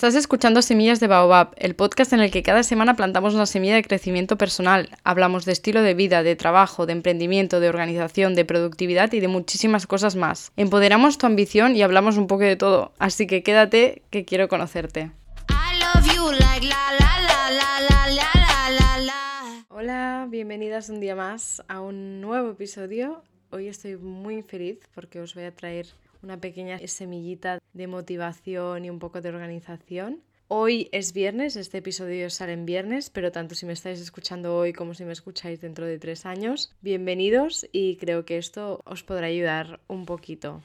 Estás escuchando Semillas de Baobab, el podcast en el que cada semana plantamos una semilla de crecimiento personal. Hablamos de estilo de vida, de trabajo, de emprendimiento, de organización, de productividad y de muchísimas cosas más. Empoderamos tu ambición y hablamos un poco de todo, así que quédate que quiero conocerte. Hola, bienvenidas un día más a un nuevo episodio. Hoy estoy muy feliz porque os voy a traer una pequeña semillita de motivación y un poco de organización. Hoy es viernes, este episodio sale en viernes, pero tanto si me estáis escuchando hoy como si me escucháis dentro de tres años, bienvenidos y creo que esto os podrá ayudar un poquito.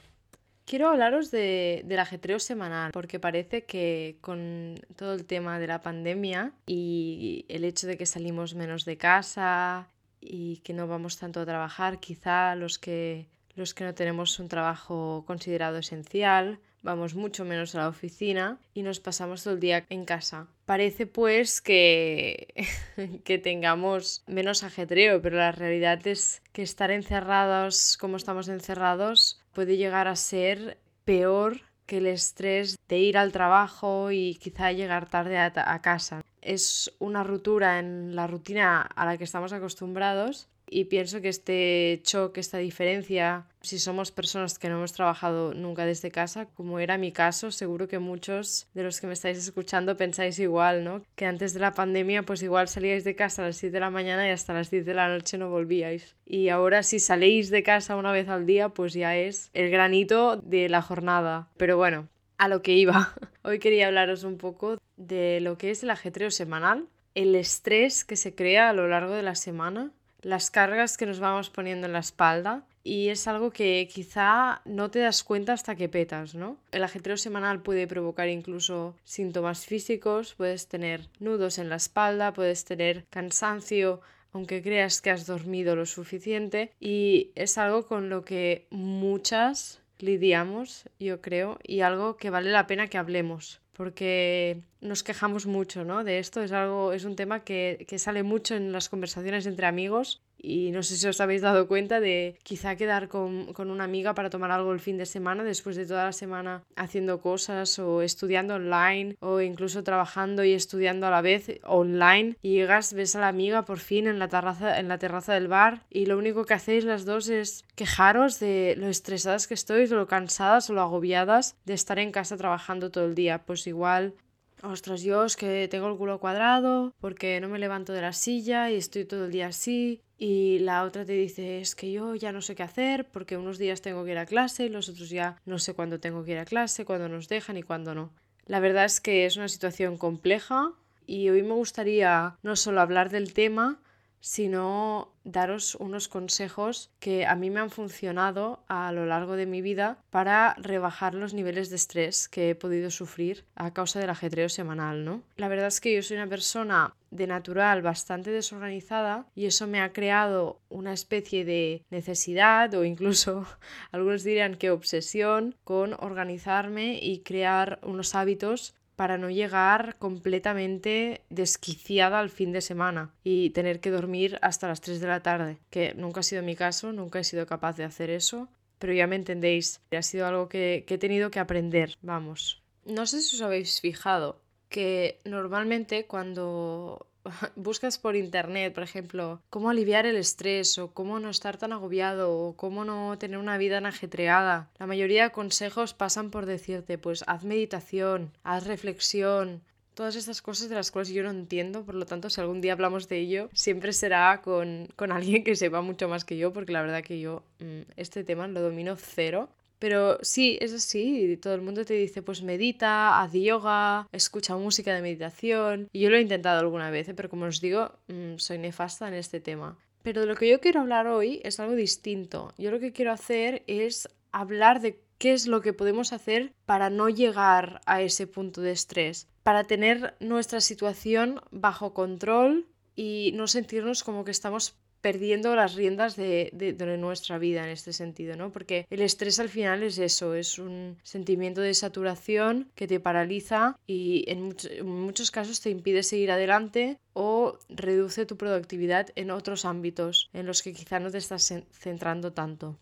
Quiero hablaros de, del ajetreo semanal, porque parece que con todo el tema de la pandemia y el hecho de que salimos menos de casa y que no vamos tanto a trabajar, quizá los que los que no tenemos un trabajo considerado esencial, vamos mucho menos a la oficina y nos pasamos todo el día en casa. Parece pues que, que tengamos menos ajetreo, pero la realidad es que estar encerrados como estamos encerrados puede llegar a ser peor que el estrés de ir al trabajo y quizá llegar tarde a, a casa. Es una ruptura en la rutina a la que estamos acostumbrados y pienso que este choque, esta diferencia, si somos personas que no hemos trabajado nunca desde casa, como era mi caso, seguro que muchos de los que me estáis escuchando pensáis igual, ¿no? Que antes de la pandemia pues igual salíais de casa a las 7 de la mañana y hasta las 10 de la noche no volvíais. Y ahora si saléis de casa una vez al día pues ya es el granito de la jornada. Pero bueno, a lo que iba. Hoy quería hablaros un poco de lo que es el ajetreo semanal, el estrés que se crea a lo largo de la semana las cargas que nos vamos poniendo en la espalda y es algo que quizá no te das cuenta hasta que petas, ¿no? El ajetreo semanal puede provocar incluso síntomas físicos, puedes tener nudos en la espalda, puedes tener cansancio, aunque creas que has dormido lo suficiente y es algo con lo que muchas lidiamos, yo creo, y algo que vale la pena que hablemos, porque nos quejamos mucho, ¿no? De esto es algo, es un tema que, que sale mucho en las conversaciones entre amigos y no sé si os habéis dado cuenta de quizá quedar con, con, una amiga para tomar algo el fin de semana después de toda la semana haciendo cosas o estudiando online o incluso trabajando y estudiando a la vez online y llegas, ves a la amiga por fin en la terraza, en la terraza del bar y lo único que hacéis las dos es quejaros de lo estresadas que estoy, lo cansadas o lo agobiadas de estar en casa trabajando todo el día. Pues igual ostras, yo es que tengo el culo cuadrado porque no me levanto de la silla y estoy todo el día así. Y la otra te dice, es que yo ya no sé qué hacer porque unos días tengo que ir a clase y los otros ya no sé cuándo tengo que ir a clase, cuándo nos dejan y cuándo no. La verdad es que es una situación compleja y hoy me gustaría no solo hablar del tema, sino daros unos consejos que a mí me han funcionado a lo largo de mi vida para rebajar los niveles de estrés que he podido sufrir a causa del ajetreo semanal, ¿no? La verdad es que yo soy una persona de natural bastante desorganizada y eso me ha creado una especie de necesidad o incluso algunos dirían que obsesión con organizarme y crear unos hábitos para no llegar completamente desquiciada al fin de semana y tener que dormir hasta las 3 de la tarde, que nunca ha sido mi caso, nunca he sido capaz de hacer eso, pero ya me entendéis, ha sido algo que, que he tenido que aprender, vamos. No sé si os habéis fijado que normalmente cuando buscas por internet, por ejemplo, cómo aliviar el estrés o cómo no estar tan agobiado o cómo no tener una vida tan ajetreada, la mayoría de consejos pasan por decirte, pues haz meditación, haz reflexión, todas estas cosas de las cuales yo no entiendo, por lo tanto, si algún día hablamos de ello, siempre será con, con alguien que sepa mucho más que yo, porque la verdad que yo mm, este tema lo domino cero. Pero sí, es así. Todo el mundo te dice, pues medita, haz yoga, escucha música de meditación. Y yo lo he intentado alguna vez, ¿eh? pero como os digo, mm, soy nefasta en este tema. Pero de lo que yo quiero hablar hoy es algo distinto. Yo lo que quiero hacer es hablar de qué es lo que podemos hacer para no llegar a ese punto de estrés, para tener nuestra situación bajo control y no sentirnos como que estamos perdiendo las riendas de, nuestra vida en este sentido, ¿no? Porque el estrés al final es eso, es un sentimiento de saturación que te paraliza y en, en muchos casos te impide seguir adelante o reduce tu productividad en otros ámbitos en los que quizá no te estás centrando tanto.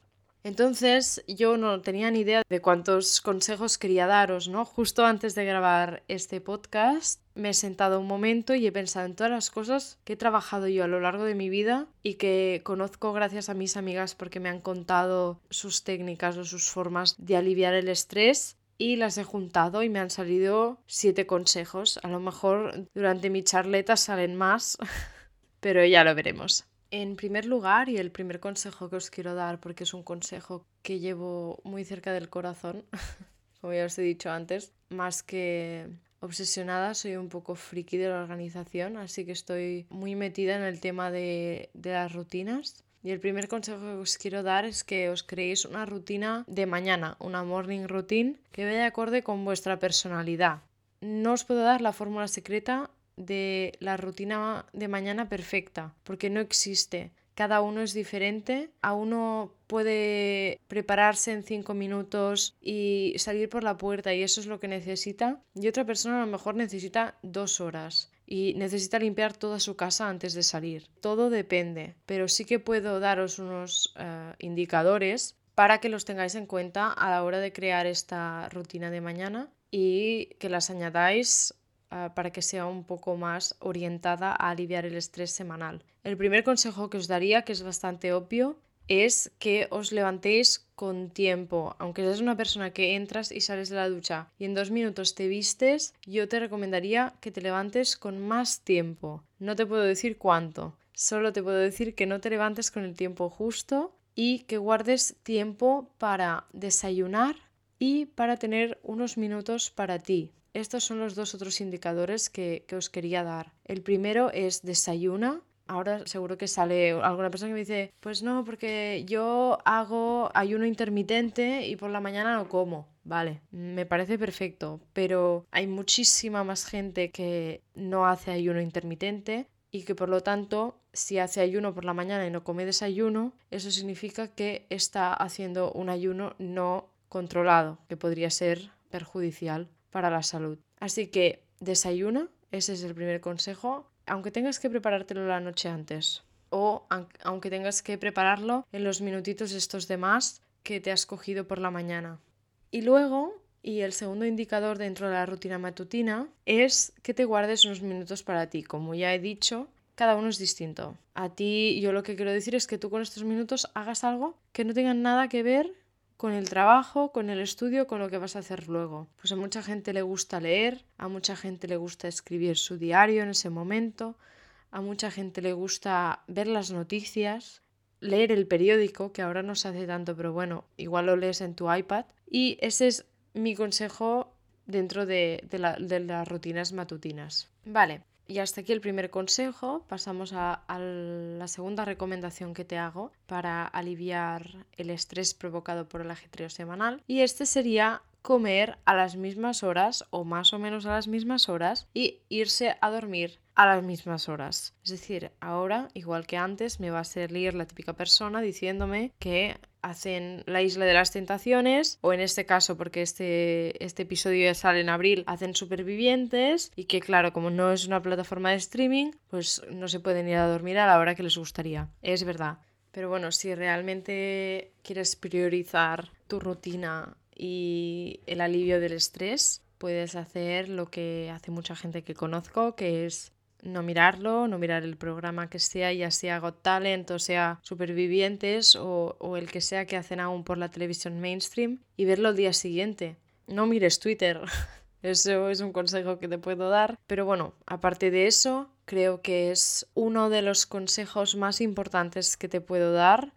Entonces yo no tenía ni idea de cuántos consejos quería daros, ¿no? Justo antes de grabar este podcast me he sentado un momento y he pensado en todas las cosas que he trabajado yo a lo largo de mi vida y que conozco gracias a mis amigas porque me han contado sus técnicas o sus formas de aliviar el estrés y las he juntado y me han salido siete consejos. A lo mejor durante mi charleta salen más, pero ya lo veremos. En primer lugar, y el primer consejo que os quiero dar, porque es un consejo que llevo muy cerca del corazón, como ya os he dicho antes, más que obsesionada, soy un poco friki de la organización, así que estoy muy metida en el tema de, de las rutinas. Y el primer consejo que os quiero dar es que os creéis una rutina de mañana, una morning routine que vaya acorde con vuestra personalidad. No os puedo dar la fórmula secreta de la rutina de mañana perfecta, porque no existe. Cada uno es diferente. A uno puede prepararse en cinco minutos y salir por la puerta y eso es lo que necesita. Y otra persona a lo mejor necesita dos horas y necesita limpiar toda su casa antes de salir. Todo depende, pero sí que puedo daros unos eh, indicadores para que los tengáis en cuenta a la hora de crear esta rutina de mañana y que las añadáis Ah, para que sea un poco más orientada a aliviar el estrés semanal. El primer consejo que os daría, que es bastante obvio, es que os levantéis con tiempo. Aunque seas una persona que entras y sales de la ducha y en dos minutos te vistes, yo te recomendaría que te levantes con más tiempo. No te puedo decir cuánto, solo te puedo decir que no te levantes con el tiempo justo y que guardes tiempo para desayunar y para tener unos minutos para ti. Estos son los dos otros indicadores que, os quería dar. El primero es desayuna. Ahora seguro que sale alguna persona que me dice, pues no, porque yo hago ayuno intermitente y por la mañana no como. Vale, me parece perfecto, pero hay muchísima más gente que no hace ayuno intermitente y que por lo tanto si hace ayuno por la mañana y no come desayuno, eso significa que está haciendo un ayuno no controlado, que podría ser perjudicial para la salud. Así que desayuna, ese es el primer consejo, aunque tengas que preparártelo la noche antes o aunque tengas que prepararlo en los minutitos estos demás que te has cogido por la mañana. Y luego, y el segundo indicador dentro de la rutina matutina, es que te guardes unos minutos para ti. Como ya he dicho, cada uno es distinto. A ti yo lo que quiero decir es que tú con estos minutos hagas algo que no tenga nada que ver con el trabajo, con el estudio, con lo que vas a hacer luego. Pues a mucha gente le gusta leer, a mucha gente le gusta escribir su diario en ese momento, a mucha gente le gusta ver las noticias, leer el periódico, que ahora no se hace tanto, pero bueno, igual lo lees en tu iPad. Y ese es mi consejo dentro de, de las rutinas matutinas. Vale, y hasta aquí el primer consejo. Pasamos a, la segunda recomendación que te hago para aliviar el estrés provocado por el ajetreo semanal. Y este sería comer a las mismas horas o más o menos a las mismas horas y irse a dormir a las mismas horas. Es decir, ahora, igual que antes, me va a salir la típica persona diciéndome que hacen la isla de las tentaciones, o en este caso, porque este, este episodio ya sale en abril, hacen supervivientes, y que claro, como no es una plataforma de streaming, pues no se pueden ir a dormir a la hora que les gustaría. Es verdad. Pero bueno, si realmente quieres priorizar tu rutina y el alivio del estrés, puedes hacer lo que hace mucha gente que conozco, que es no mirarlo, no mirar el programa que sea, ya sea Got Talent o sea Supervivientes o, o el que sea que hacen aún por la televisión mainstream y verlo al día siguiente. No mires Twitter. Eso es un consejo que te puedo dar. Pero bueno, aparte de eso, creo que es uno de los consejos más importantes que te puedo dar.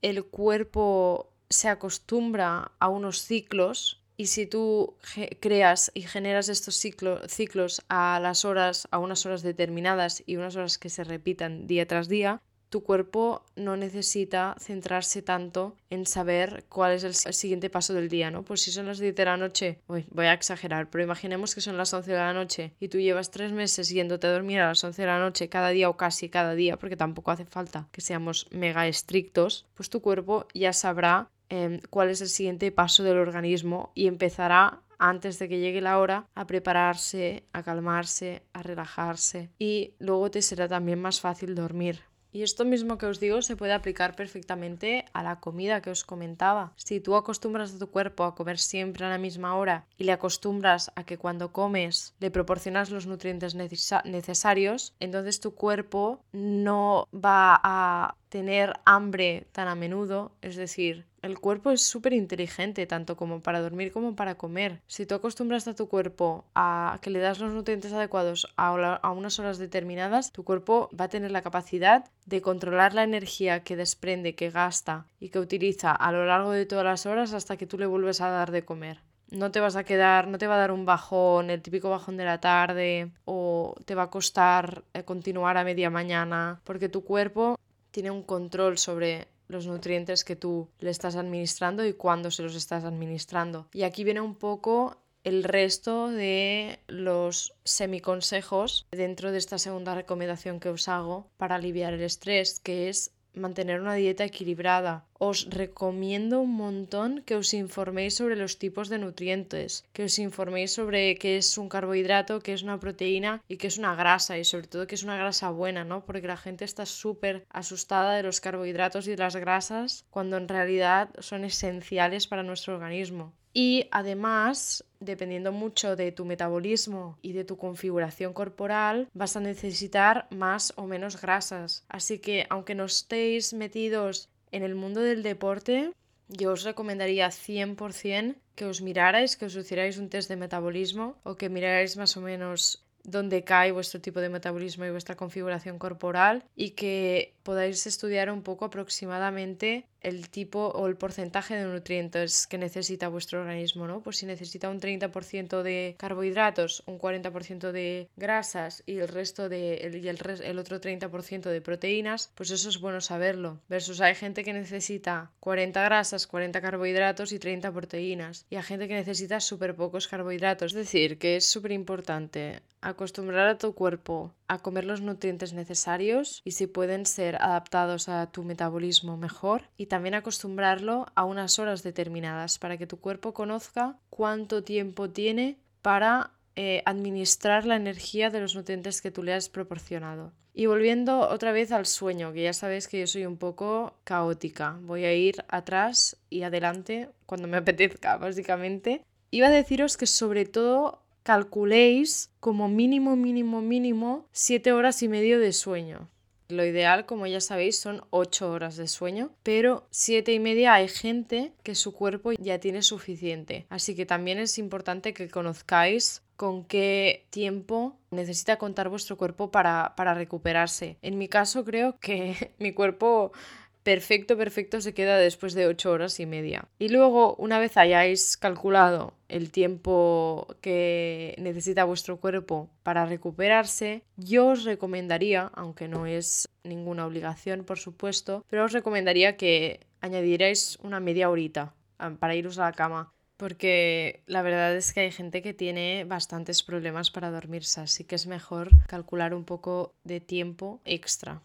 El cuerpo se acostumbra a unos ciclos y si tú creas y generas estos ciclos a las horas, a unas horas determinadas y unas horas que se repitan día tras día, tu cuerpo no necesita centrarse tanto en saber cuál es el siguiente paso del día, ¿no? Pues si son las 10 de la noche, voy a exagerar, pero imaginemos que son las 11 de la noche y tú llevas tres meses yéndote a dormir a las 11 de la noche cada día o casi cada día, porque tampoco hace falta que seamos mega estrictos, pues tu cuerpo ya sabrá Em, cuál es el siguiente paso del organismo y empezará antes de que llegue la hora a prepararse, a calmarse, a relajarse y luego te será también más fácil dormir. Y esto mismo que os digo se puede aplicar perfectamente a la comida que os comentaba. Si tú acostumbras a tu cuerpo a comer siempre a la misma hora y le acostumbras a que cuando comes le proporcionas los nutrientes necesarios, entonces tu cuerpo no va a tener hambre tan a menudo, es decir, el cuerpo es súper inteligente, tanto como para dormir como para comer. Si tú acostumbras a tu cuerpo a que le das los nutrientes adecuados a, unas horas determinadas, tu cuerpo va a tener la capacidad de controlar la energía que desprende, que gasta y que utiliza a lo largo de todas las horas hasta que tú le vuelves a dar de comer no te vas a quedar, no te va a dar un bajón, el típico bajón de la tarde, o te va a costar eh, continuar a media mañana, porque tu cuerpo tiene un control sobre los nutrientes que tú le estás administrando y cuándo se los estás administrando. Y aquí viene un poco el resto de los semiconsejos dentro de esta segunda recomendación que os hago para aliviar el estrés, que es mantener una dieta equilibrada. Os recomiendo un montón que os informéis sobre los tipos de nutrientes, que os informéis sobre qué es un carbohidrato, qué es una proteína y qué es una grasa y sobre todo qué es una grasa buena, ¿no? Porque la gente está súper asustada de los carbohidratos y de las grasas cuando en realidad son esenciales para nuestro organismo. Y además, dependiendo mucho de tu metabolismo y de tu configuración corporal, vas a necesitar más o menos grasas. Así que aunque no estéis metidos en el mundo del deporte, yo os recomendaría 100% que os mirarais, que os hicierais un test de metabolismo o que mirarais más o menos dónde cae vuestro tipo de metabolismo y vuestra configuración corporal y que podáis estudiar un poco aproximadamente el tipo o el porcentaje de nutrientes que necesita vuestro organismo, ¿no? Pues si necesita un 30% de carbohidratos, un 40% de grasas y el resto de el, y el, el otro 30% de proteínas, pues eso es bueno saberlo. Versus hay gente que necesita 40 grasas, 40 carbohidratos y 30 proteínas. Y hay gente que necesita súper pocos carbohidratos. Es decir, que es súper importante acostumbrar a tu cuerpo a comer los nutrientes necesarios y si pueden ser adaptados a tu metabolismo mejor y también acostumbrarlo a unas horas determinadas para que tu cuerpo conozca cuánto tiempo tiene para eh, administrar la energía de los nutrientes que tú le has proporcionado. Y volviendo otra vez al sueño, que ya sabéis que yo soy un poco caótica. Voy a ir atrás y adelante cuando me apetezca, básicamente. Iba a deciros que sobre todo calculéis como mínimo, mínimo, mínimo 7 horas y medio de sueño. Lo ideal, como ya sabéis, son 8 horas de sueño, pero 7 y media hay gente que su cuerpo ya tiene suficiente. Así que también es importante que conozcáis con qué tiempo necesita contar vuestro cuerpo para, para recuperarse. En mi caso creo que mi cuerpo perfecto, perfecto se queda después de 8 horas y media. Y luego, una vez hayáis calculado el tiempo que necesita vuestro cuerpo para recuperarse, yo os recomendaría, aunque no es ninguna obligación, por supuesto, pero os recomendaría que añadierais una media horita ah, para iros a la cama. Porque la verdad es que hay gente que tiene bastantes problemas para dormirse, así que es mejor calcular un poco de tiempo extra.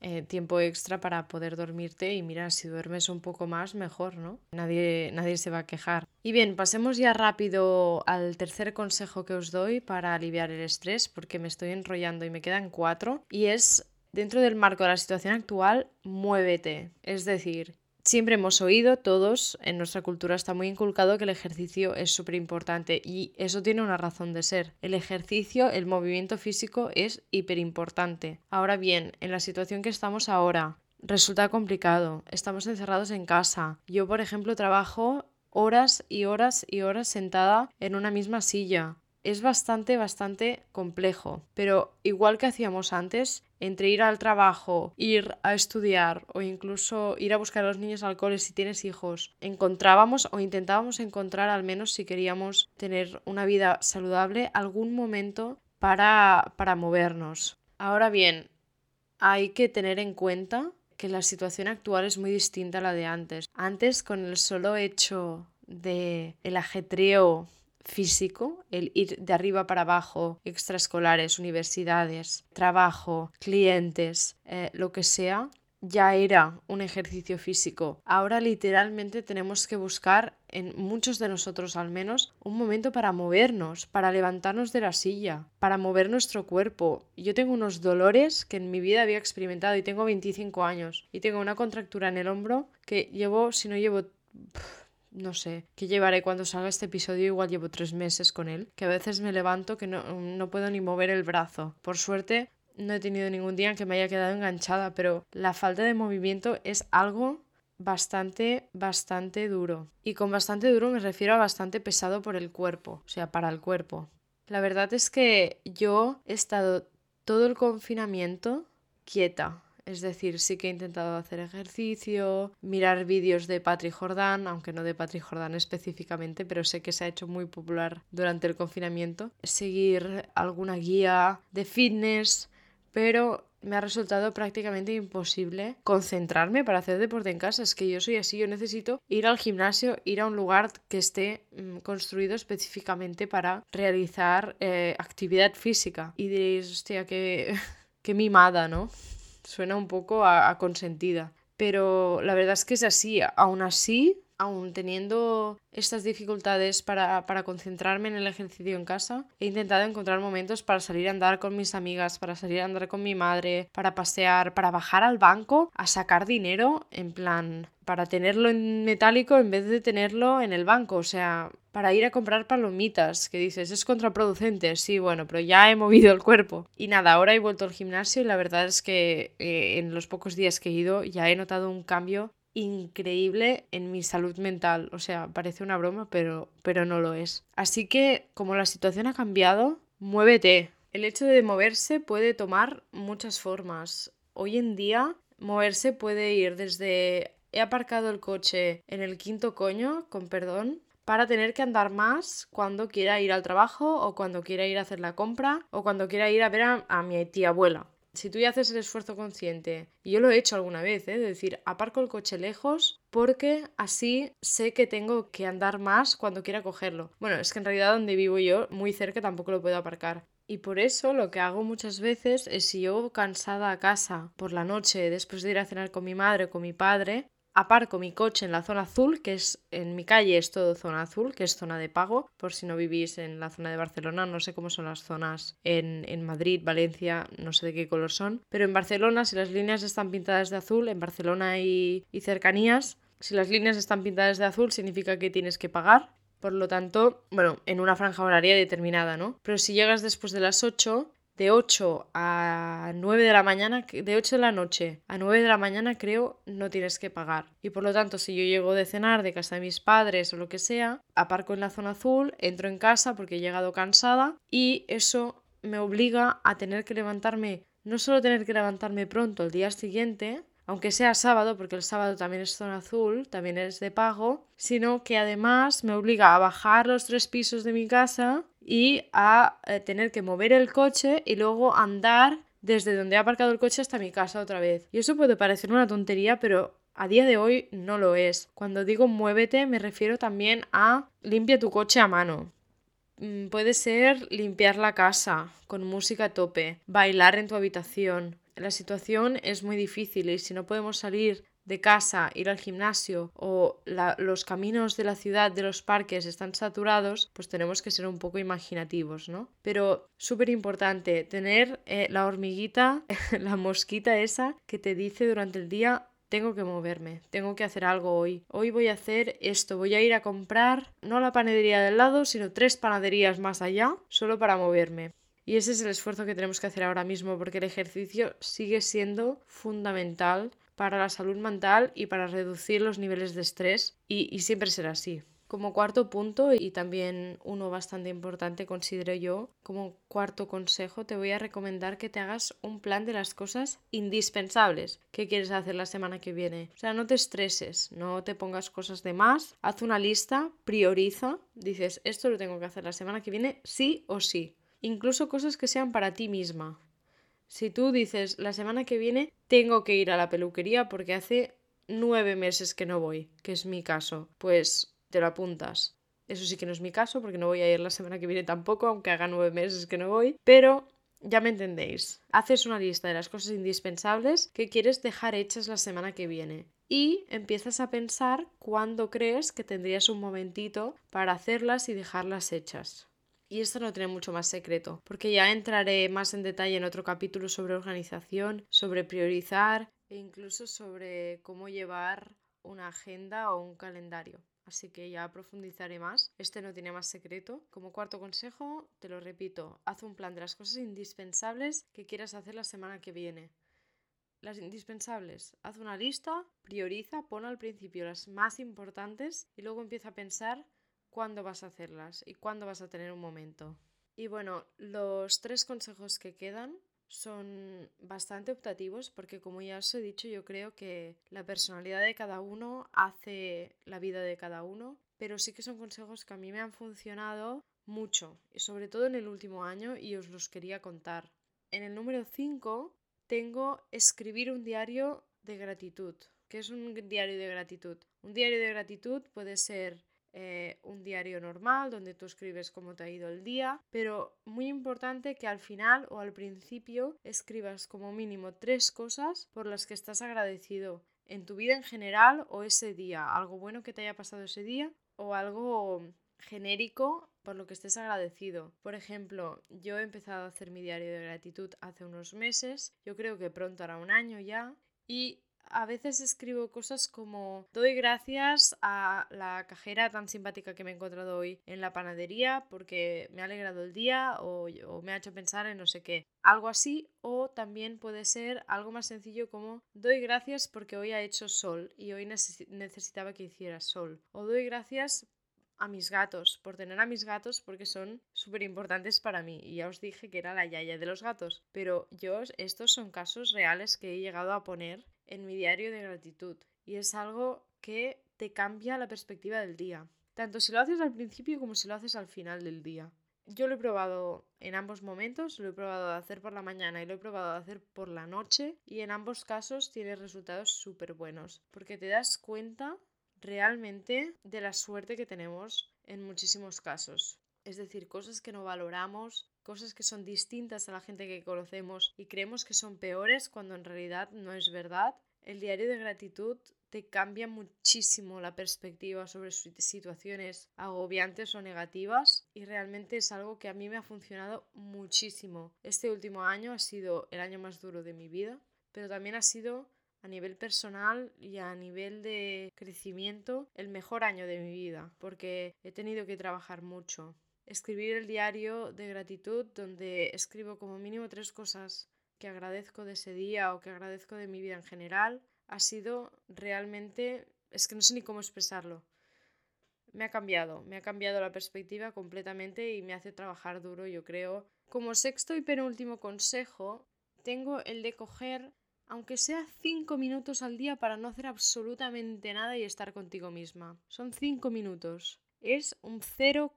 Eh, tiempo extra para poder dormirte y mira, si duermes un poco más, mejor, ¿no? Nadie, nadie se va a quejar. Y bien, pasemos ya rápido al tercer consejo que os doy para aliviar el estrés, porque me estoy enrollando y me quedan cuatro, y es, dentro del marco de la situación actual, muévete. Es decir, Siempre hemos oído, todos, en nuestra cultura está muy inculcado que el ejercicio es súper importante y eso tiene una razón de ser. El ejercicio, el movimiento físico es hiper importante. Ahora bien, en la situación que estamos ahora, resulta complicado. Estamos encerrados en casa. Yo, por ejemplo, trabajo horas y horas y horas sentada en una misma silla es bastante, bastante complejo. Pero igual que hacíamos antes, entre ir al trabajo, ir a estudiar o incluso ir a buscar a los niños al cole si tienes hijos, encontrábamos o intentábamos encontrar al menos si queríamos tener una vida saludable algún momento para, para movernos. Ahora bien, hay que tener en cuenta que la situación actual es muy distinta a la de antes. Antes, con el solo hecho de el ajetreo físico, el ir de arriba para abajo, extraescolares, universidades, trabajo, clientes, eh, lo que sea, ya era un ejercicio físico. Ahora literalmente tenemos que buscar en muchos de nosotros al menos, un momento para movernos, para levantarnos de la silla, para mover nuestro cuerpo. Yo tengo unos dolores que en mi vida había experimentado y tengo 25 años y tengo una contractura en el hombro que llevo, si no llevo... no sé, que llevaré cuando salga este episodio, igual llevo tres meses con él, que a veces me levanto que no, no puedo ni mover el brazo. Por suerte, no he tenido ningún día en que me haya quedado enganchada, pero la falta de movimiento es algo bastante, bastante duro. Y con bastante duro me refiero a bastante pesado por el cuerpo, o sea, para el cuerpo. La verdad es que yo he estado todo el confinamiento quieta. Es decir, sí que he intentado hacer ejercicio, mirar vídeos de Patrick Jordan, aunque no de Patrick Jordan específicamente, pero sé que se ha hecho muy popular durante el confinamiento. Seguir alguna guía de fitness, pero me ha resultado prácticamente imposible concentrarme para hacer deporte en casa. Es que yo soy así, yo necesito ir al gimnasio, ir a un lugar que esté mm, construido específicamente para realizar eh, actividad física. Y diréis, hostia, qué, qué mimada, ¿no? Suena un poco a consentida. Pero la verdad es que es así. Aún así, aún teniendo estas dificultades para, concentrarme en el ejercicio en casa, he intentado encontrar momentos para salir a andar con mis amigas, para salir a andar con mi madre, para pasear, para bajar al banco a sacar dinero, en plan, para tenerlo en metálico en vez de tenerlo en el banco, o sea, para ir a comprar palomitas, que dices, es contraproducente, sí, bueno, pero ya he movido el cuerpo. Y nada, ahora he vuelto al gimnasio y la verdad es que eh, en los pocos días que he ido ya he notado un cambio increíble en mi salud mental. O sea, parece una broma, pero, pero no lo es. Así que, como la situación ha cambiado, muévete. El hecho de moverse puede tomar muchas formas. Hoy en día, moverse puede ir desde he aparcado el coche en el quinto coño, con perdón, para tener que andar más cuando quiera ir al trabajo o cuando quiera ir a hacer la compra o cuando quiera ir a ver a, mi tía abuela si tú ya haces el esfuerzo consciente, y yo lo he hecho alguna vez, ¿eh? de decir, aparco el coche lejos porque así sé que tengo que andar más cuando quiera cogerlo. Bueno, es que en realidad donde vivo yo, muy cerca, tampoco lo puedo aparcar. Y por eso lo que hago muchas veces es si yo cansada a casa por la noche después de ir a cenar con mi madre o con mi padre, aparco mi coche en la zona azul, que es en mi calle es todo zona azul, que es zona de pago, por si no vivís en la zona de Barcelona, no sé cómo son las zonas en, en Madrid, Valencia, no sé de qué color son, pero en Barcelona si las líneas están pintadas de azul, en Barcelona y, y cercanías, si las líneas están pintadas de azul significa que tienes que pagar. Por lo tanto, bueno, en una franja horaria determinada, ¿no? Pero si llegas después de las 8, de 8 a 9 de la mañana, de 8 de la noche a 9 de la mañana creo no tienes que pagar. Y por lo tanto, si yo llego de cenar de casa de mis padres o lo que sea, aparco en la zona azul, entro en casa porque he llegado cansada y eso me obliga a tener que levantarme, no solo tener que levantarme pronto el día siguiente, aunque sea sábado, porque el sábado también es zona azul, también es de pago, sino que además me obliga a bajar los tres pisos de mi casa y a eh, tener que mover el coche y luego andar desde donde he aparcado el coche hasta mi casa otra vez. Y eso puede parecer una tontería, pero a día de hoy no lo es. Cuando digo muévete me refiero también a limpia tu coche a mano. Mm, puede ser limpiar la casa con música a tope, bailar en tu habitación, la situación es muy difícil y si no podemos salir de casa, ir al gimnasio o los caminos de la ciudad, de los parques están saturados, pues tenemos que ser un poco imaginativos, ¿no? Pero súper importante, tener eh, la hormiguita, la mosquita esa que te dice durante el día, tengo que moverme, tengo que hacer algo hoy. Hoy voy a hacer esto, voy a ir a comprar no la panadería del lado, sino tres panaderías más allá, solo para moverme. Y ese es el esfuerzo que tenemos que hacer ahora mismo porque el ejercicio sigue siendo fundamental para la salud mental y para reducir los niveles de estrés y, siempre será así. Como cuarto punto, y también uno bastante importante considero yo, como cuarto consejo, te voy a recomendar que te hagas un plan de las cosas indispensables que quieres hacer la semana que viene. O sea, no te estreses, no te pongas cosas de más, haz una lista, prioriza, dices, esto lo tengo que hacer la semana que viene sí o sí incluso cosas que sean para ti misma. Si tú dices, la semana que viene tengo que ir a la peluquería porque hace nueve meses que no voy, que es mi caso, pues te lo apuntas. Eso sí que no es mi caso porque no voy a ir la semana que viene tampoco, aunque haga nueve meses que no voy, pero ya me entendéis. Haces una lista de las cosas indispensables que quieres dejar hechas la semana que viene. y empiezas a pensar cuándo crees que tendrías un momentito para hacerlas y dejarlas hechas. Y esto no tiene mucho más secreto, porque ya entraré más en detalle en otro capítulo sobre organización, sobre priorizar e incluso sobre cómo llevar una agenda o un calendario. Así que ya profundizaré más. Este no tiene más secreto. Como cuarto consejo, te lo repito, haz un plan de las cosas indispensables que quieras hacer la semana que viene. Las indispensables, haz una lista, prioriza, pon al principio las más importantes y luego empieza a pensar cuándo vas a hacerlas y cuándo vas a tener un momento. Y bueno, los tres consejos que quedan son bastante optativos porque como ya os he dicho yo creo que la personalidad de cada uno hace la vida de cada uno, pero sí que son consejos que a mí me han funcionado mucho y sobre todo en el último año y os los quería contar. En el número 5 tengo escribir un diario de gratitud. ¿Qué es un diario de gratitud? Un diario de gratitud puede ser eh, un diario normal donde tú escribes cómo te ha ido el día, pero muy importante que al final o al principio escribas como mínimo tres cosas por las que estás agradecido en tu vida en general o ese día, algo bueno que te haya pasado ese día o algo genérico por lo que estés agradecido. Por ejemplo, yo he empezado a hacer mi diario de gratitud hace unos meses, yo creo que pronto hará un año ya, y a veces escribo cosas como doy gracias a la cajera tan simpática que me he encontrado hoy en la panadería porque me ha alegrado el día o, me ha hecho pensar en no sé qué. Algo así o también puede ser algo más sencillo como doy gracias porque hoy ha hecho sol y hoy necesitaba que hiciera sol. O doy gracias a mis gatos, por tener a mis gatos porque son súper importantes para mí. Y ya os dije que era la yaya de los gatos. Pero yo, estos son casos reales que he llegado a poner en mi diario de gratitud y es algo que te cambia la perspectiva del día, tanto si lo haces al principio como si lo haces al final del día. Yo lo he probado en ambos momentos, lo he probado de hacer por la mañana y lo he probado de hacer por la noche y en ambos casos tiene resultados súper buenos porque te das cuenta realmente de la suerte que tenemos en muchísimos casos. Es decir, cosas que no valoramos, cosas que son distintas a la gente que conocemos y creemos que son peores cuando en realidad no es verdad. El diario de gratitud te cambia muchísimo la perspectiva sobre situaciones agobiantes o negativas y realmente es algo que a mí me ha funcionado muchísimo. Este último año ha sido el año más duro de mi vida, pero también ha sido a nivel personal y a nivel de crecimiento el mejor año de mi vida porque he tenido que trabajar mucho escribir el diario de gratitud donde escribo como mínimo tres cosas que agradezco de ese día o que agradezco de mi vida en general, ha sido realmente, es que no sé ni cómo expresarlo. Me ha cambiado, me ha cambiado la perspectiva completamente y me hace trabajar duro, yo creo. Como sexto y penúltimo consejo, tengo el de coger, aunque sea cinco minutos al día, para no hacer absolutamente nada y estar contigo misma. Son cinco minutos. Es un 0,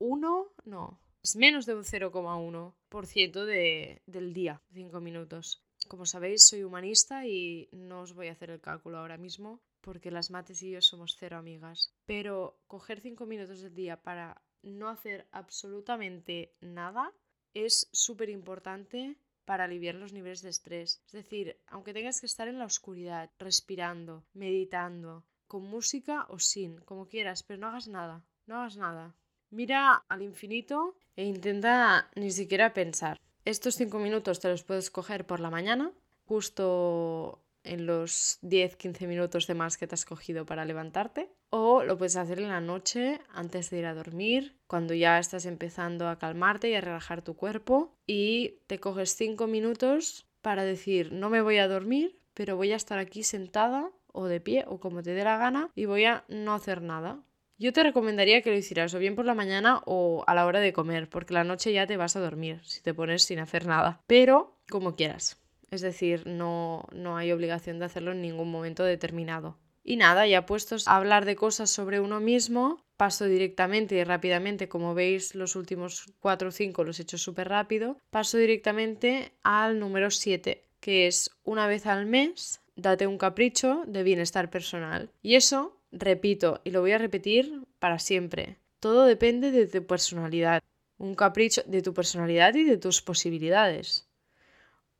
1, no, es menos de un 0,1% de, del día, 5 minutos. Como sabéis, soy humanista y no os voy a hacer el cálculo ahora mismo porque las mates y yo somos cero amigas. Pero coger 5 minutos del día para no hacer absolutamente nada es súper importante para aliviar los niveles de estrés. Es decir, aunque tengas que estar en la oscuridad, respirando, meditando, con música o sin, como quieras, pero no hagas nada, no hagas nada. Mira al infinito e intenta ni siquiera pensar. Estos cinco minutos te los puedes coger por la mañana, justo en los 10-15 minutos de más que te has cogido para levantarte. O lo puedes hacer en la noche antes de ir a dormir, cuando ya estás empezando a calmarte y a relajar tu cuerpo. Y te coges cinco minutos para decir, no me voy a dormir, pero voy a estar aquí sentada o de pie o como te dé la gana y voy a no hacer nada. Yo te recomendaría que lo hicieras o bien por la mañana o a la hora de comer, porque la noche ya te vas a dormir si te pones sin hacer nada. Pero como quieras. Es decir, no, no hay obligación de hacerlo en ningún momento determinado. Y nada, ya puestos a hablar de cosas sobre uno mismo, paso directamente y rápidamente, como veis los últimos 4 o 5 los he hecho súper rápido, paso directamente al número 7, que es una vez al mes, date un capricho de bienestar personal. Y eso Repito, y lo voy a repetir para siempre, todo depende de tu personalidad, un capricho de tu personalidad y de tus posibilidades.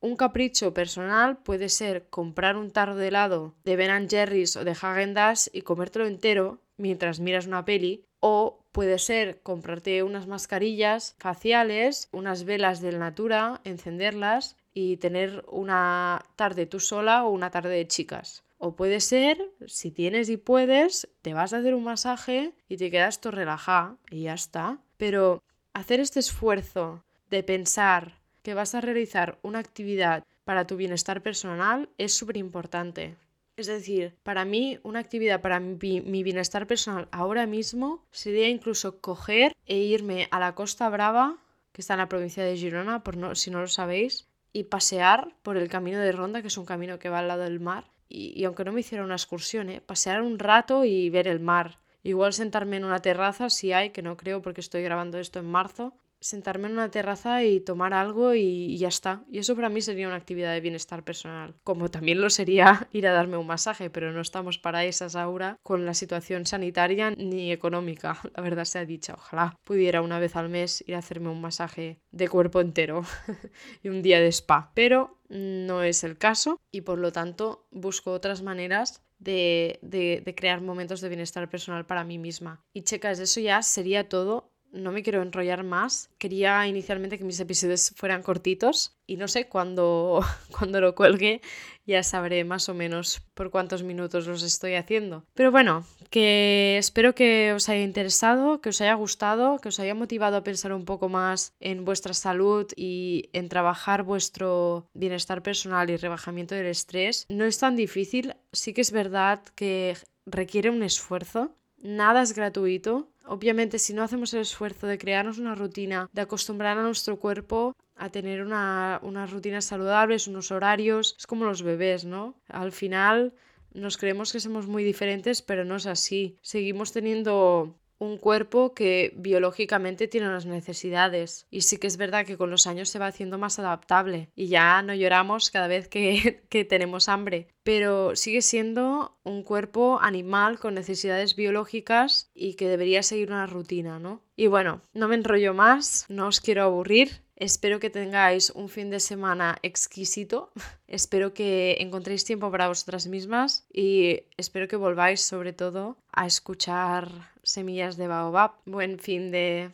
Un capricho personal puede ser comprar un tarro de helado de Ben Jerry's o de Häagen y comértelo entero mientras miras una peli o puede ser comprarte unas mascarillas faciales, unas velas del Natura, encenderlas y tener una tarde tú sola o una tarde de chicas. O puede ser, si tienes y puedes, te vas a hacer un masaje y te quedas todo relajada y ya está. Pero hacer este esfuerzo de pensar que vas a realizar una actividad para tu bienestar personal es súper importante. Es decir, para mí una actividad para mi, bienestar personal ahora mismo sería incluso coger e irme a la Costa Brava, que está en la provincia de Girona, por no, si no lo sabéis, y pasear por el camino de Ronda, que es un camino que va al lado del mar. Y, aunque no me hiciera una excursión, ¿eh? pasear un rato y ver el mar. Igual sentarme en una terraza, si hay, que no creo porque estoy grabando esto en marzo, sentarme en una terraza y tomar algo y, ya está. Y eso para mí sería una actividad de bienestar personal. Como también lo sería ir a darme un masaje, pero no estamos para esas ahora con la situación sanitaria ni económica. La verdad se ha dicho, ojalá pudiera una vez al mes ir a hacerme un masaje de cuerpo entero y un día de spa. Pero no es el caso y por lo tanto busco otras maneras de, de, de, crear momentos de bienestar personal para mí misma. Y checas, eso ya sería todo no me quiero enrollar más. Quería inicialmente que mis episodios fueran cortitos y no sé, cuando, cuando lo cuelgue ya sabré más o menos por cuántos minutos los estoy haciendo. Pero bueno, que espero que os haya interesado, que os haya gustado, que os haya motivado a pensar un poco más en vuestra salud y en trabajar vuestro bienestar personal y rebajamiento del estrés. No es tan difícil, sí que es verdad que requiere un esfuerzo. Nada es gratuito Obviamente, si no hacemos el esfuerzo de crearnos una rutina, de acostumbrar a nuestro cuerpo a tener una, unas rutinas saludables, unos horarios, es como los bebés, ¿no? Al final nos creemos que somos muy diferentes, pero no es así. Seguimos teniendo un cuerpo que biológicamente tiene unas necesidades. Y sí que es verdad que con los años se va haciendo más adaptable y ya no lloramos cada vez que, que, tenemos hambre. Pero sigue siendo un cuerpo animal con necesidades biológicas y que debería seguir una rutina, ¿no? Y bueno, no me enrollo más, no os quiero aburrir. Espero que tengáis un fin de semana exquisito. espero que encontréis tiempo para vosotras mismas y espero que volváis sobre todo a escuchar Semillas de Baobab. Buen fin de...